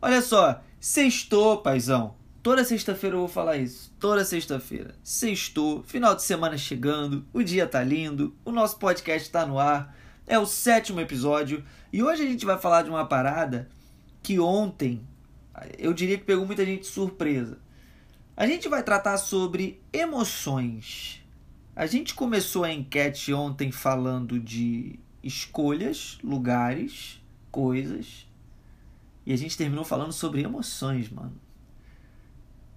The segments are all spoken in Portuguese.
Olha só, sextou, paizão. Toda sexta-feira eu vou falar isso. Toda sexta-feira. Sextou, final de semana chegando, o dia tá lindo, o nosso podcast tá no ar. É o sétimo episódio e hoje a gente vai falar de uma parada que ontem eu diria que pegou muita gente surpresa. A gente vai tratar sobre emoções. A gente começou a enquete ontem falando de escolhas, lugares, coisas. E a gente terminou falando sobre emoções, mano.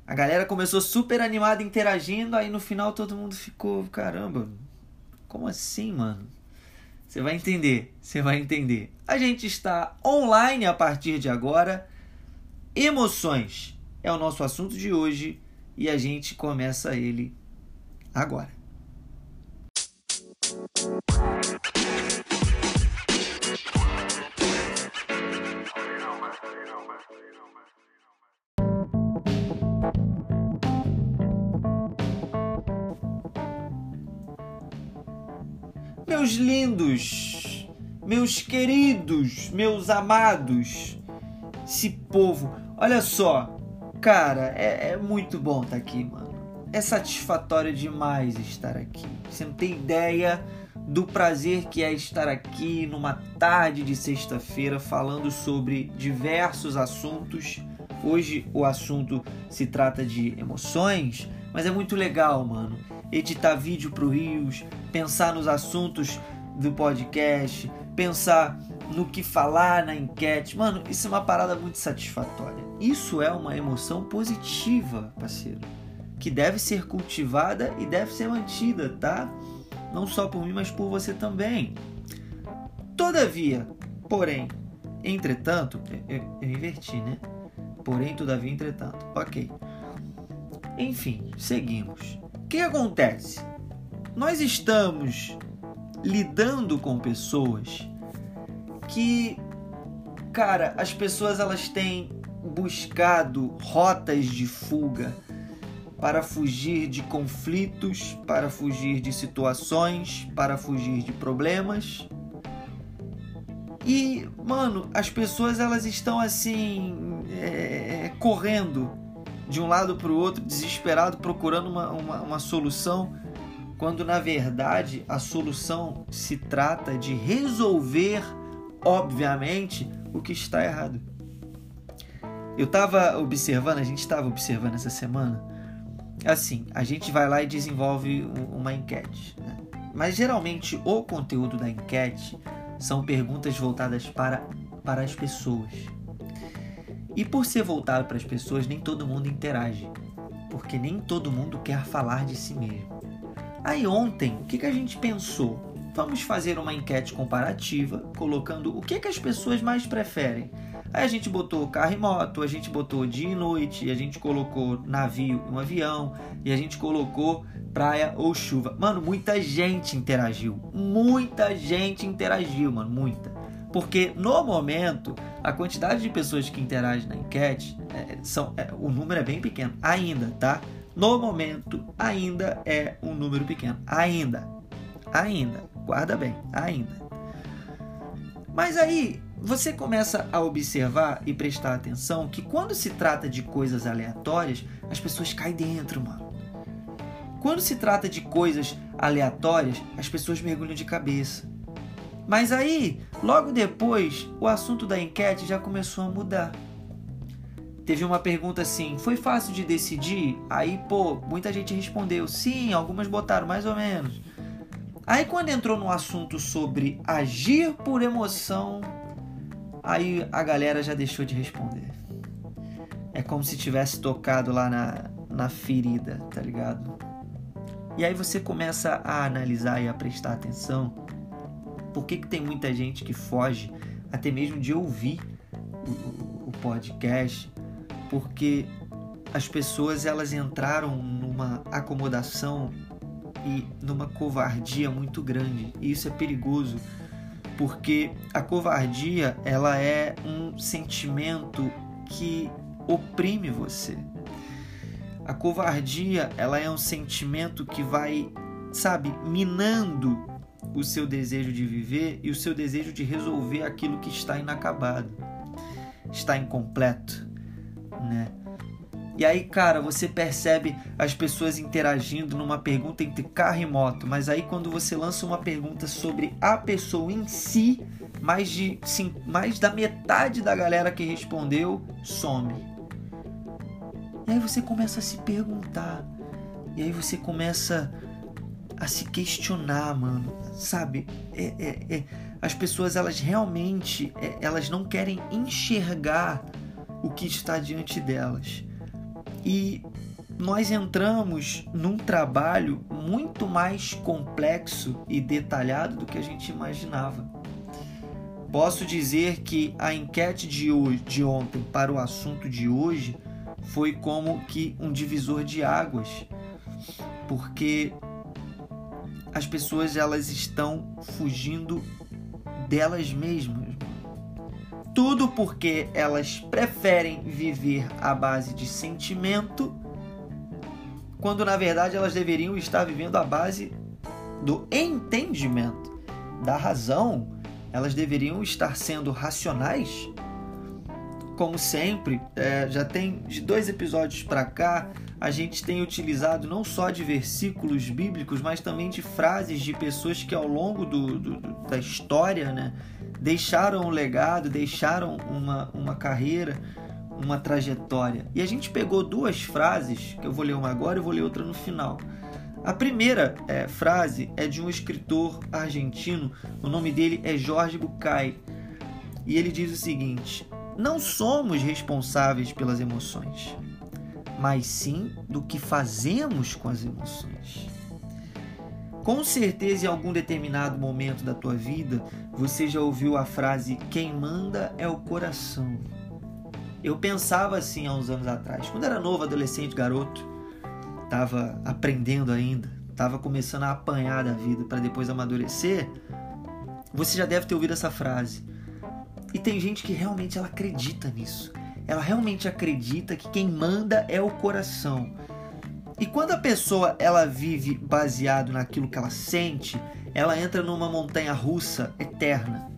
A galera começou super animada interagindo, aí no final todo mundo ficou, caramba, como assim, mano? Você vai entender, você vai entender. A gente está online a partir de agora. Emoções é o nosso assunto de hoje e a gente começa ele agora. Meus lindos, meus queridos, meus amados, esse povo, olha só, cara, é, é muito bom estar tá aqui, mano. É satisfatório demais estar aqui. Você não tem ideia do prazer que é estar aqui numa tarde de sexta-feira falando sobre diversos assuntos. Hoje o assunto se trata de emoções, mas é muito legal, mano. Editar vídeo pro Rios, pensar nos assuntos do podcast, pensar no que falar na enquete. Mano, isso é uma parada muito satisfatória. Isso é uma emoção positiva, parceiro, que deve ser cultivada e deve ser mantida, tá? Não só por mim, mas por você também. Todavia, porém, entretanto, eu, eu inverti, né? Porém, todavia, entretanto. Ok. Enfim, seguimos. Que acontece? Nós estamos lidando com pessoas que, cara, as pessoas elas têm buscado rotas de fuga para fugir de conflitos, para fugir de situações, para fugir de problemas. E, mano, as pessoas elas estão assim, é, correndo de um lado para o outro, desesperado, procurando uma, uma, uma solução, quando na verdade a solução se trata de resolver, obviamente, o que está errado. Eu estava observando, a gente estava observando essa semana, assim, a gente vai lá e desenvolve uma enquete, né? mas geralmente o conteúdo da enquete são perguntas voltadas para, para as pessoas. E por ser voltado para as pessoas, nem todo mundo interage, porque nem todo mundo quer falar de si mesmo. Aí ontem, o que, que a gente pensou? Vamos fazer uma enquete comparativa, colocando o que, que as pessoas mais preferem. Aí a gente botou carro e moto, a gente botou dia e noite, a gente colocou navio e um avião, e a gente colocou praia ou chuva. Mano, muita gente interagiu. Muita gente interagiu, mano, muita. Porque no momento, a quantidade de pessoas que interagem na enquete, é, são, é, o número é bem pequeno. Ainda, tá? No momento, ainda é um número pequeno. Ainda. Ainda. Guarda bem. Ainda. Mas aí, você começa a observar e prestar atenção que quando se trata de coisas aleatórias, as pessoas caem dentro, mano. Quando se trata de coisas aleatórias, as pessoas mergulham de cabeça. Mas aí, logo depois, o assunto da enquete já começou a mudar. Teve uma pergunta assim: foi fácil de decidir? Aí, pô, muita gente respondeu: sim, algumas botaram mais ou menos. Aí, quando entrou no assunto sobre agir por emoção, aí a galera já deixou de responder. É como se tivesse tocado lá na, na ferida, tá ligado? E aí você começa a analisar e a prestar atenção por que, que tem muita gente que foge até mesmo de ouvir o, o podcast? Porque as pessoas elas entraram numa acomodação e numa covardia muito grande. E isso é perigoso, porque a covardia ela é um sentimento que oprime você. A covardia ela é um sentimento que vai, sabe, minando o seu desejo de viver e o seu desejo de resolver aquilo que está inacabado. está incompleto, né? E aí, cara, você percebe as pessoas interagindo numa pergunta entre carro e moto, mas aí quando você lança uma pergunta sobre a pessoa em si, mais de sim, mais da metade da galera que respondeu some. E aí você começa a se perguntar. E aí você começa se questionar, mano. Sabe? É, é, é. As pessoas, elas realmente, é, elas não querem enxergar o que está diante delas. E nós entramos num trabalho muito mais complexo e detalhado do que a gente imaginava. Posso dizer que a enquete de, hoje, de ontem para o assunto de hoje foi como que um divisor de águas, porque as pessoas elas estão fugindo delas mesmas. Tudo porque elas preferem viver à base de sentimento, quando na verdade elas deveriam estar vivendo à base do entendimento, da razão. Elas deveriam estar sendo racionais. Como sempre, é, já tem de dois episódios para cá, a gente tem utilizado não só de versículos bíblicos, mas também de frases de pessoas que ao longo do, do, da história, né, deixaram um legado, deixaram uma, uma carreira, uma trajetória. E a gente pegou duas frases, que eu vou ler uma agora e vou ler outra no final. A primeira é, frase é de um escritor argentino, o nome dele é Jorge Bucay, e ele diz o seguinte: Não somos responsáveis pelas emoções, mas sim do que fazemos com as emoções. Com certeza, em algum determinado momento da tua vida, você já ouviu a frase: quem manda é o coração. Eu pensava assim há uns anos atrás, quando era novo, adolescente, garoto, estava aprendendo ainda, estava começando a apanhar da vida para depois amadurecer. Você já deve ter ouvido essa frase. E tem gente que realmente ela acredita nisso. Ela realmente acredita que quem manda é o coração. E quando a pessoa ela vive baseado naquilo que ela sente, ela entra numa montanha russa eterna.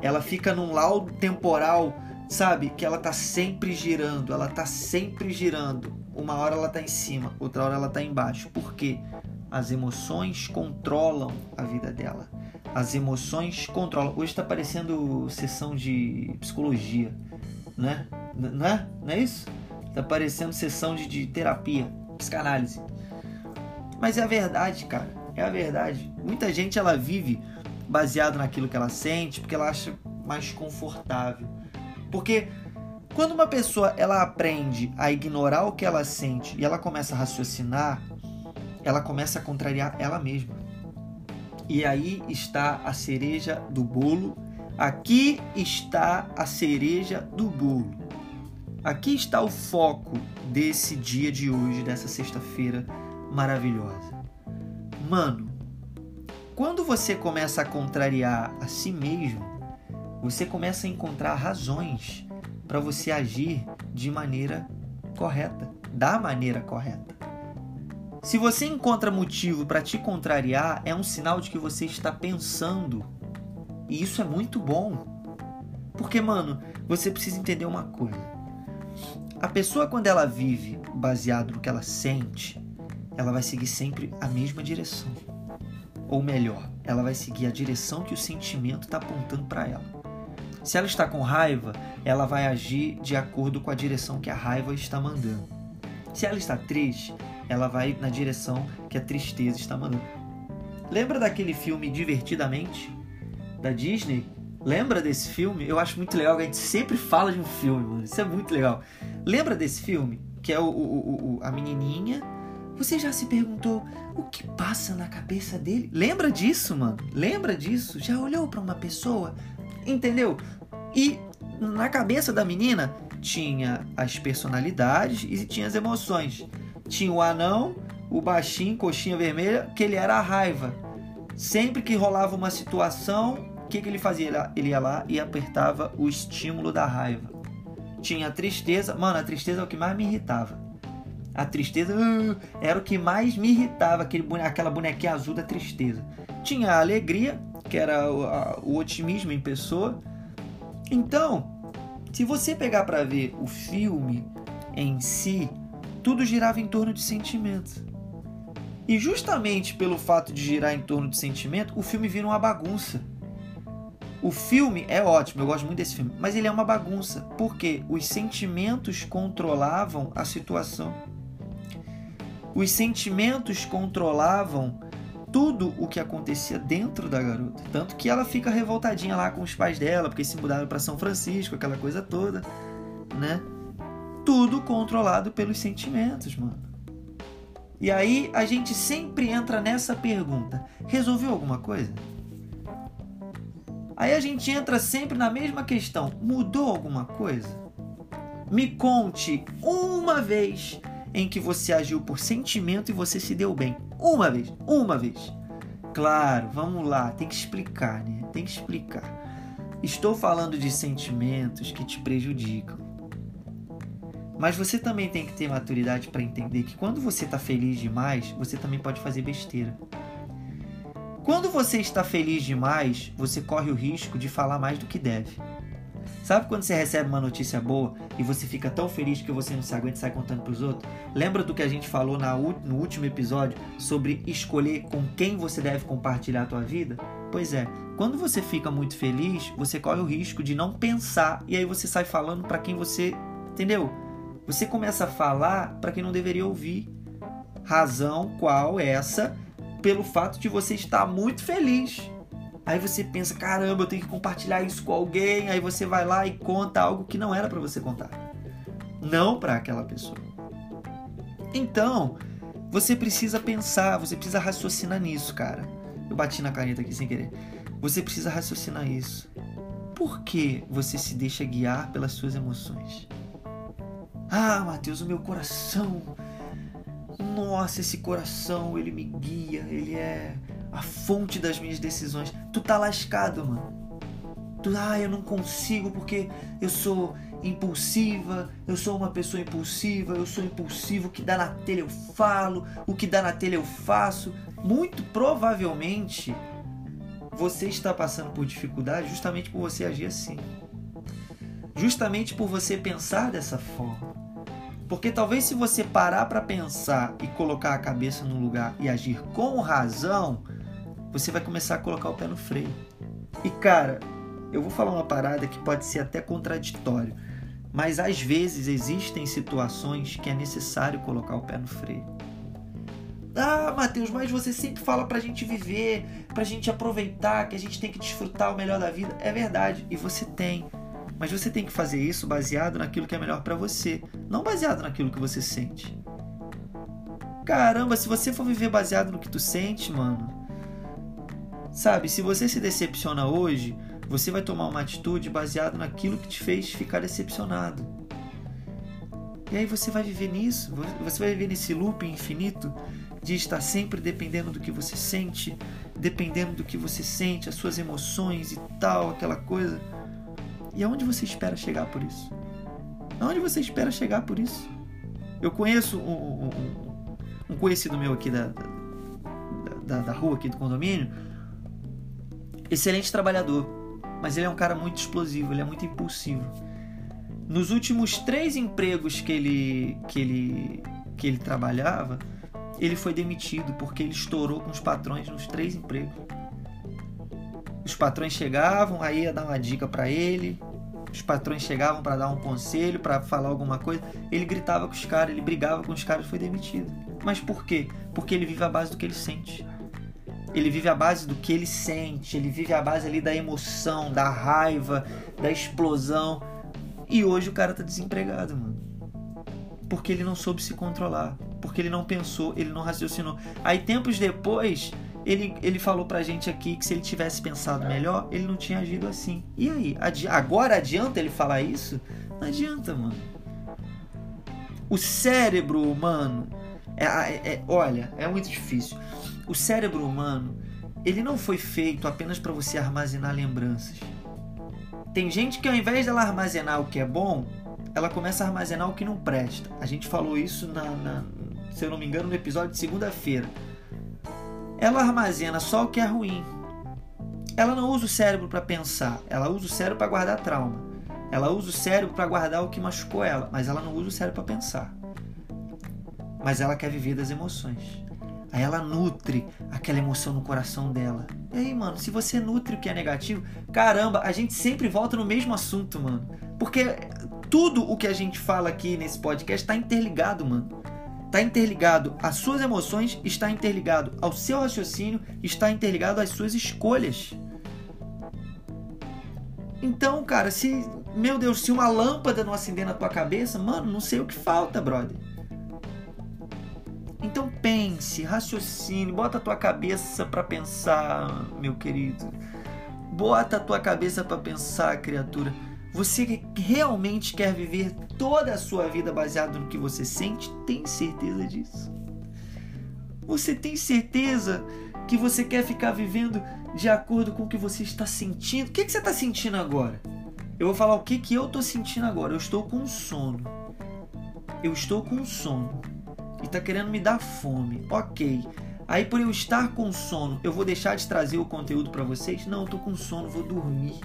Ela fica num laudo temporal, sabe? Que ela tá sempre girando, ela tá sempre girando. Uma hora ela tá em cima, outra hora ela tá embaixo. Por quê? As emoções controlam a vida dela. As emoções controlam. Hoje está parecendo sessão de psicologia, né? Não é? Não é isso? Está parecendo sessão de, de terapia psicanálise. Mas é a verdade, cara. É a verdade. Muita gente ela vive baseado naquilo que ela sente, porque ela acha mais confortável. Porque quando uma pessoa ela aprende a ignorar o que ela sente e ela começa a raciocinar, ela começa a contrariar ela mesma. E aí está a cereja do bolo. Aqui está a cereja do bolo. Aqui está o foco desse dia de hoje, dessa sexta-feira maravilhosa. Mano, quando você começa a contrariar a si mesmo, você começa a encontrar razões para você agir de maneira correta, da maneira correta. Se você encontra motivo para te contrariar, é um sinal de que você está pensando. E isso é muito bom. Porque, mano, você precisa entender uma coisa. A pessoa, quando ela vive baseado no que ela sente, ela vai seguir sempre a mesma direção. Ou melhor, ela vai seguir a direção que o sentimento está apontando para ela. Se ela está com raiva, ela vai agir de acordo com a direção que a raiva está mandando. Se ela está triste, ela vai na direção que a tristeza está mandando. Lembra daquele filme Divertidamente? Da Disney? Lembra desse filme? Eu acho muito legal a gente sempre fala de um filme, mano. Isso é muito legal. Lembra desse filme? Que é o, o, o, a menininha. Você já se perguntou o que passa na cabeça dele? Lembra disso, mano? Lembra disso? Já olhou para uma pessoa? Entendeu? E na cabeça da menina tinha as personalidades e tinha as emoções. Tinha o anão, o baixinho, coxinha vermelha, que ele era a raiva. Sempre que rolava uma situação, que, que ele fazia? Ele ia lá e apertava o estímulo da raiva. Tinha tristeza, mano, a tristeza é o que mais me irritava. A tristeza uh, era o que mais me irritava, aquele, aquela bonequinha azul da tristeza. Tinha a alegria, que era o, a, o otimismo em pessoa. Então, Se você pegar para ver o filme em si, tudo girava em torno de sentimento. E justamente pelo fato de girar em torno de sentimento, o filme vira uma bagunça. O filme é ótimo, eu gosto muito desse filme, mas ele é uma bagunça, porque os sentimentos controlavam a situação. Os sentimentos controlavam tudo o que acontecia dentro da garota. Tanto que ela fica revoltadinha lá com os pais dela, porque se mudaram para São Francisco, aquela coisa toda, né? Tudo controlado pelos sentimentos, mano. E aí a gente sempre entra nessa pergunta: resolveu alguma coisa? Aí a gente entra sempre na mesma questão: mudou alguma coisa? Me conte uma vez em que você agiu por sentimento e você se deu bem. Uma vez, uma vez. Claro, vamos lá, tem que explicar, né? Tem que explicar. Estou falando de sentimentos que te prejudicam. Mas você também tem que ter maturidade para entender que quando você está feliz demais, você também pode fazer besteira. Quando você está feliz demais, você corre o risco de falar mais do que deve. Sabe quando você recebe uma notícia boa e você fica tão feliz que você não se aguenta e sai contando para os outros? Lembra do que a gente falou no último episódio sobre escolher com quem você deve compartilhar a tua vida? Pois é, quando você fica muito feliz, você corre o risco de não pensar e aí você sai falando para quem você, entendeu? Você começa a falar para quem não deveria ouvir. Razão qual essa pelo fato de você estar muito feliz. Aí você pensa, caramba, eu tenho que compartilhar isso com alguém. Aí você vai lá e conta algo que não era para você contar. Não para aquela pessoa. Então, você precisa pensar, você precisa raciocinar nisso, cara. Eu bati na caneta aqui sem querer. Você precisa raciocinar isso. Por que você se deixa guiar pelas suas emoções? Ah, Mateus, o meu coração nossa, esse coração, ele me guia, ele é a fonte das minhas decisões. Tu tá lascado, mano. Tu, ah, eu não consigo porque eu sou impulsiva, eu sou uma pessoa impulsiva, eu sou impulsivo, o que dá na telha eu falo, o que dá na telha eu faço. Muito provavelmente você está passando por dificuldade justamente por você agir assim. Justamente por você pensar dessa forma. Porque talvez se você parar para pensar e colocar a cabeça no lugar e agir com razão, você vai começar a colocar o pé no freio. E cara, eu vou falar uma parada que pode ser até contraditório, mas às vezes existem situações que é necessário colocar o pé no freio. Ah, Mateus, mas você sempre fala pra gente viver, pra gente aproveitar, que a gente tem que desfrutar o melhor da vida. É verdade, e você tem. Mas você tem que fazer isso baseado naquilo que é melhor para você, não baseado naquilo que você sente. Caramba, se você for viver baseado no que tu sente, mano. Sabe, se você se decepciona hoje, você vai tomar uma atitude baseada naquilo que te fez ficar decepcionado. E aí você vai viver nisso, você vai viver nesse loop infinito de estar sempre dependendo do que você sente, dependendo do que você sente, as suas emoções e tal, aquela coisa. E aonde você espera chegar por isso? Aonde você espera chegar por isso? Eu conheço um, um, um conhecido meu aqui da, da, da rua, aqui do condomínio, excelente trabalhador, mas ele é um cara muito explosivo, ele é muito impulsivo. Nos últimos três empregos que ele, que ele, que ele trabalhava, ele foi demitido porque ele estourou com os patrões nos três empregos. Os patrões chegavam, aí ia dar uma dica para ele, os patrões chegavam para dar um conselho, para falar alguma coisa, ele gritava com os caras, ele brigava com os caras foi demitido. Mas por quê? Porque ele vive à base do que ele sente. Ele vive à base do que ele sente, ele vive à base ali da emoção, da raiva, da explosão. E hoje o cara tá desempregado, mano. Porque ele não soube se controlar, porque ele não pensou, ele não raciocinou. Aí tempos depois, ele, ele falou pra gente aqui que se ele tivesse pensado melhor, ele não tinha agido assim. E aí? Adi agora adianta ele falar isso? Não adianta, mano. O cérebro humano. É, é, é, olha, é muito difícil. O cérebro humano, ele não foi feito apenas para você armazenar lembranças. Tem gente que ao invés dela armazenar o que é bom, ela começa a armazenar o que não presta. A gente falou isso na, na se eu não me engano, no episódio de segunda-feira ela armazena só o que é ruim. Ela não usa o cérebro para pensar, ela usa o cérebro para guardar trauma. Ela usa o cérebro para guardar o que machucou ela, mas ela não usa o cérebro para pensar. Mas ela quer viver das emoções. Aí ela nutre aquela emoção no coração dela. E aí, mano, se você nutre o que é negativo, caramba, a gente sempre volta no mesmo assunto, mano. Porque tudo o que a gente fala aqui nesse podcast está interligado, mano. Está interligado às suas emoções, está interligado ao seu raciocínio, está interligado às suas escolhas. Então, cara, se. Meu Deus, se uma lâmpada não acender na tua cabeça, mano, não sei o que falta, brother. Então pense, raciocine, bota a tua cabeça para pensar, meu querido. Bota a tua cabeça para pensar, criatura. Você realmente quer viver toda a sua vida baseado no que você sente? Tem certeza disso? Você tem certeza que você quer ficar vivendo de acordo com o que você está sentindo? O que, que você está sentindo agora? Eu vou falar o que, que eu estou sentindo agora. Eu estou com sono. Eu estou com sono e está querendo me dar fome. Ok. Aí por eu estar com sono, eu vou deixar de trazer o conteúdo para vocês? Não, eu tô com sono, vou dormir.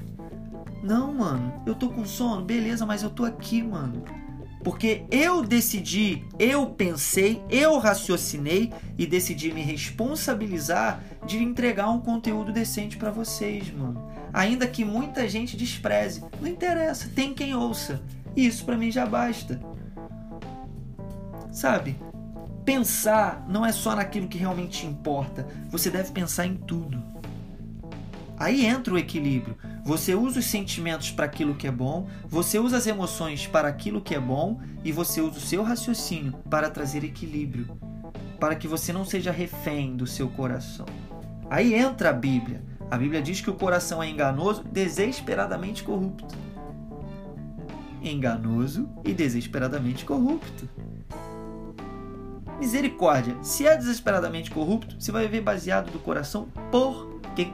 Não, mano, eu tô com sono, beleza, mas eu tô aqui, mano. Porque eu decidi, eu pensei, eu raciocinei e decidi me responsabilizar de entregar um conteúdo decente para vocês, mano. Ainda que muita gente despreze, não interessa, tem quem ouça. E isso para mim já basta. Sabe? Pensar não é só naquilo que realmente importa, você deve pensar em tudo. Aí entra o equilíbrio. Você usa os sentimentos para aquilo que é bom, você usa as emoções para aquilo que é bom e você usa o seu raciocínio para trazer equilíbrio, para que você não seja refém do seu coração. Aí entra a Bíblia. A Bíblia diz que o coração é enganoso, desesperadamente corrupto. Enganoso e desesperadamente corrupto. Misericórdia, se é desesperadamente corrupto, você vai viver baseado do coração por quê?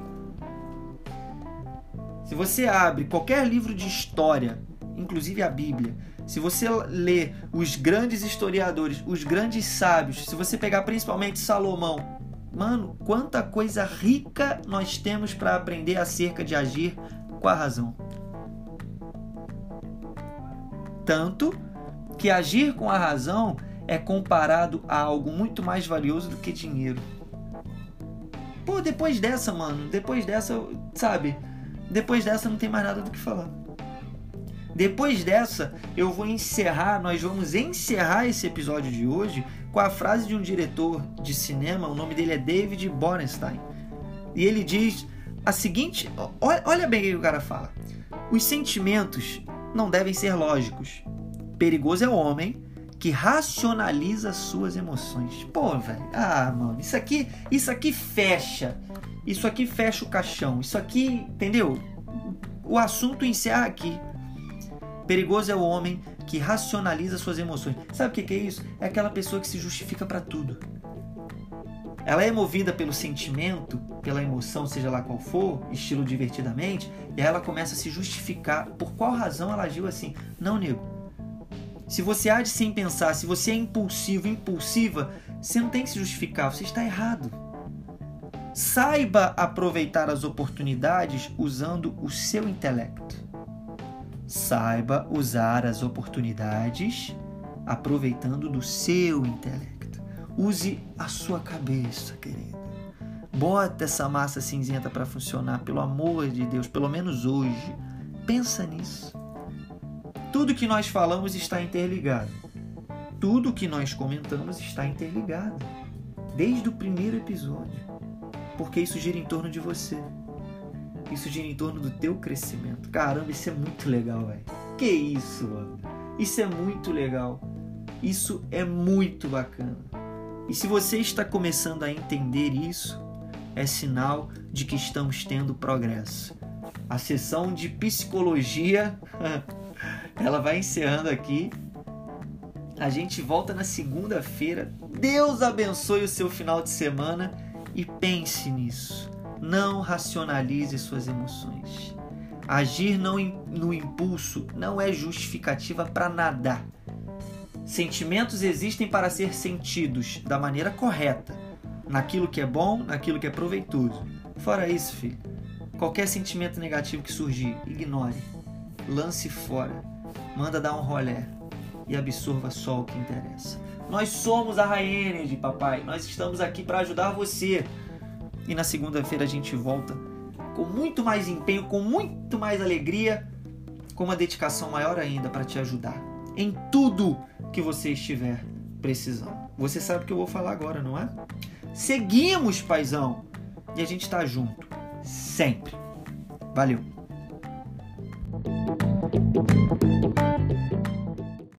Se você abre qualquer livro de história, inclusive a Bíblia, se você lê os grandes historiadores, os grandes sábios, se você pegar principalmente Salomão, mano, quanta coisa rica nós temos para aprender acerca de agir com a razão. Tanto que agir com a razão é comparado a algo muito mais valioso do que dinheiro. Pô, depois dessa, mano, depois dessa, sabe? Depois dessa não tem mais nada do que falar. Depois dessa, eu vou encerrar, nós vamos encerrar esse episódio de hoje com a frase de um diretor de cinema, o nome dele é David Borenstein. E ele diz a seguinte: olha bem o que o cara fala. Os sentimentos não devem ser lógicos. Perigoso é o homem que racionaliza suas emoções. Pô, velho. Ah, mano, isso aqui, isso aqui fecha. Isso aqui fecha o caixão. Isso aqui, entendeu? O assunto encerra aqui. Perigoso é o homem que racionaliza suas emoções. Sabe o que é isso? É aquela pessoa que se justifica para tudo. Ela é movida pelo sentimento, pela emoção, seja lá qual for, estilo divertidamente, e aí ela começa a se justificar por qual razão ela agiu assim. Não, nego, se você age sem pensar, se você é impulsivo, impulsiva, você não tem que se justificar, você está errado. Saiba aproveitar as oportunidades usando o seu intelecto. Saiba usar as oportunidades aproveitando do seu intelecto. Use a sua cabeça, querida. Bota essa massa cinzenta para funcionar, pelo amor de Deus, pelo menos hoje. Pensa nisso. Tudo que nós falamos está interligado. Tudo que nós comentamos está interligado. Desde o primeiro episódio. Porque isso gira em torno de você. Isso gira em torno do teu crescimento. Caramba, isso é muito legal, velho. Que isso, mano? Isso é muito legal. Isso é muito bacana. E se você está começando a entender isso, é sinal de que estamos tendo progresso. A sessão de psicologia ela vai encerrando aqui. A gente volta na segunda-feira. Deus abençoe o seu final de semana e pense nisso. Não racionalize suas emoções. Agir não no impulso não é justificativa para nada. Sentimentos existem para ser sentidos da maneira correta, naquilo que é bom, naquilo que é proveitoso. Fora isso, filho, qualquer sentimento negativo que surgir, ignore lance fora, manda dar um rolé e absorva só o que interessa. Nós somos a High Energy, papai. Nós estamos aqui para ajudar você. E na segunda-feira a gente volta com muito mais empenho, com muito mais alegria, com uma dedicação maior ainda para te ajudar em tudo que você estiver precisando. Você sabe o que eu vou falar agora, não é? Seguimos, paizão, e a gente está junto sempre. Valeu.